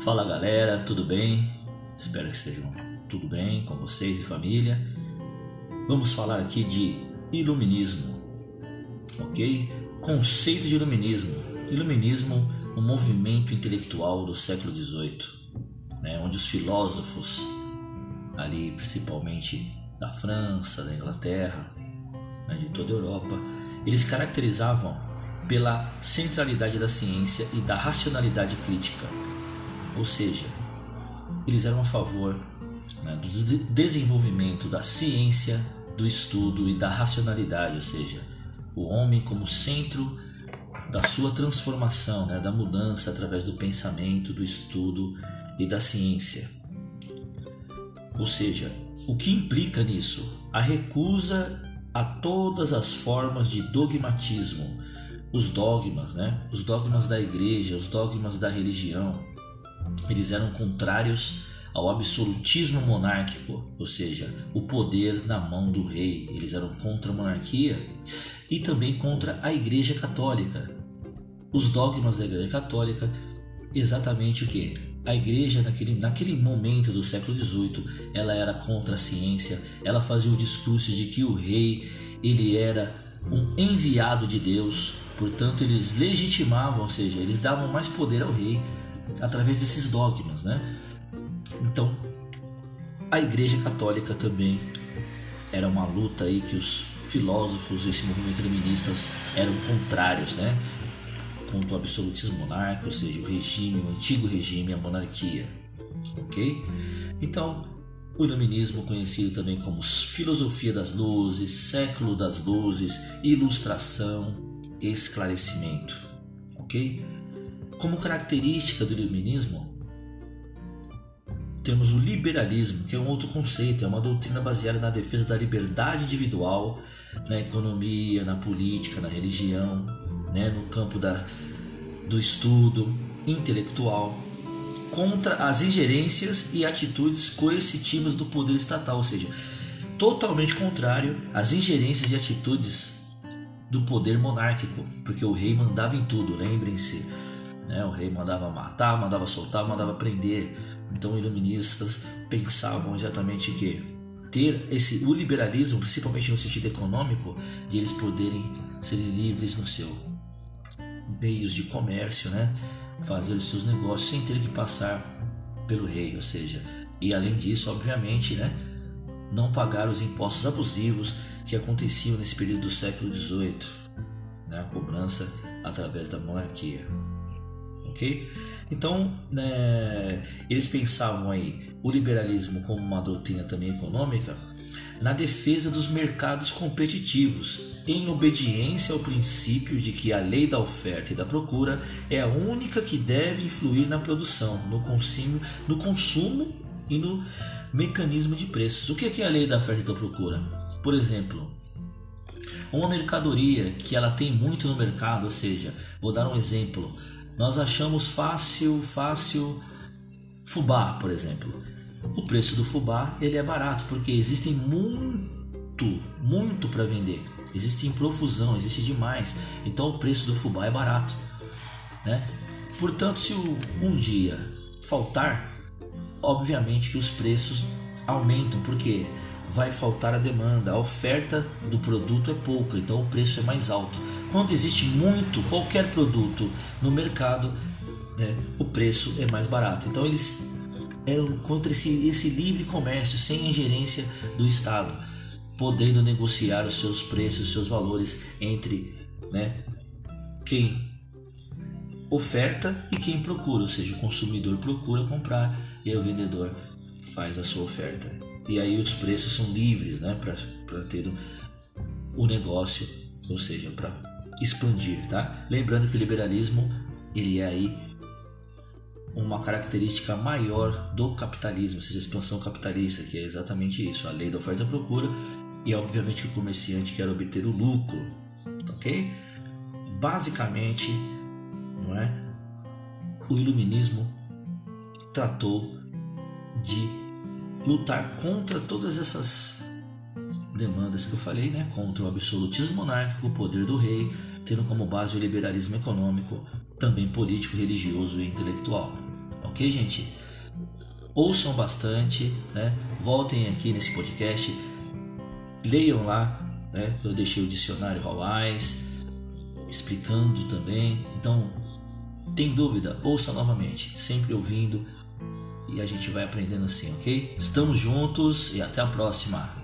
Fala galera, tudo bem? Espero que estejam tudo bem com vocês e família. Vamos falar aqui de iluminismo, ok? Conceito de iluminismo. Iluminismo, um movimento intelectual do século XVIII, né, onde os filósofos, ali principalmente da França, da Inglaterra, né, de toda a Europa, eles caracterizavam pela centralidade da ciência e da racionalidade crítica ou seja, eles eram a favor né, do desenvolvimento da ciência, do estudo e da racionalidade, ou seja, o homem como centro da sua transformação, né, da mudança através do pensamento, do estudo e da ciência. Ou seja, o que implica nisso? A recusa a todas as formas de dogmatismo, os dogmas, né? Os dogmas da igreja, os dogmas da religião, eles eram contrários ao absolutismo monárquico, ou seja, o poder na mão do rei. Eles eram contra a monarquia e também contra a Igreja Católica. Os dogmas da Igreja Católica, exatamente o que? A igreja naquele, naquele momento do século XVIII, ela era contra a ciência, ela fazia o discurso de que o rei ele era um enviado de Deus, portanto eles legitimavam, ou seja, eles davam mais poder ao rei através desses dogmas, né? Então, a Igreja Católica também era uma luta aí que os filósofos desse movimento iluministas eram contrários, né? Contra o absolutismo monárquico, ou seja, o regime, o antigo regime, a monarquia, ok? Então, o iluminismo, conhecido também como filosofia das luzes, século das luzes, ilustração, esclarecimento, ok? Como característica do iluminismo, temos o liberalismo, que é um outro conceito, é uma doutrina baseada na defesa da liberdade individual, na economia, na política, na religião, né, no campo da, do estudo intelectual, contra as ingerências e atitudes coercitivas do poder estatal, ou seja, totalmente contrário às ingerências e atitudes do poder monárquico, porque o rei mandava em tudo, lembrem-se né? O rei mandava matar, mandava soltar, mandava prender. Então, iluministas pensavam exatamente que ter esse o liberalismo, principalmente no sentido econômico, de eles poderem ser livres no seu meios de comércio, né? fazer os seus negócios sem ter que passar pelo rei, ou seja, e além disso, obviamente, né? não pagar os impostos abusivos que aconteciam nesse período do século XVIII, né? a cobrança através da monarquia ok? Então, né, eles pensavam aí o liberalismo como uma doutrina também econômica na defesa dos mercados competitivos, em obediência ao princípio de que a lei da oferta e da procura é a única que deve influir na produção, no consumo, no consumo e no mecanismo de preços. O que é a lei da oferta e da procura? Por exemplo, uma mercadoria que ela tem muito no mercado, ou seja, vou dar um exemplo, nós achamos fácil, fácil fubá, por exemplo. O preço do fubá ele é barato porque existem muito, muito para vender. Existe em profusão, existe demais. Então o preço do fubá é barato, né? Portanto, se um dia faltar, obviamente que os preços aumentam, porque vai faltar a demanda, a oferta do produto é pouca, então o preço é mais alto. Quando existe muito, qualquer produto no mercado, né, o preço é mais barato. Então eles eram contra esse, esse livre comércio, sem ingerência do Estado, podendo negociar os seus preços, os seus valores entre né, quem oferta e quem procura, ou seja, o consumidor procura comprar e o vendedor faz a sua oferta. E aí os preços são livres né, para ter o negócio, ou seja, para expandir, tá? Lembrando que o liberalismo ele é aí uma característica maior do capitalismo, ou seja, a expansão capitalista, que é exatamente isso, a lei da oferta e procura, e obviamente o comerciante quer obter o lucro, ok? Basicamente, não é? O iluminismo tratou de lutar contra todas essas demandas que eu falei, né? Contra o absolutismo monárquico, o poder do rei, tendo como base o liberalismo econômico, também político, religioso e intelectual. ok, gente? Ouçam bastante, né? Voltem aqui nesse podcast, leiam lá, né? Eu deixei o dicionário Hawais explicando também. Então, tem dúvida? Ouça novamente, sempre ouvindo e a gente vai aprendendo assim, ok? Estamos juntos e até a próxima.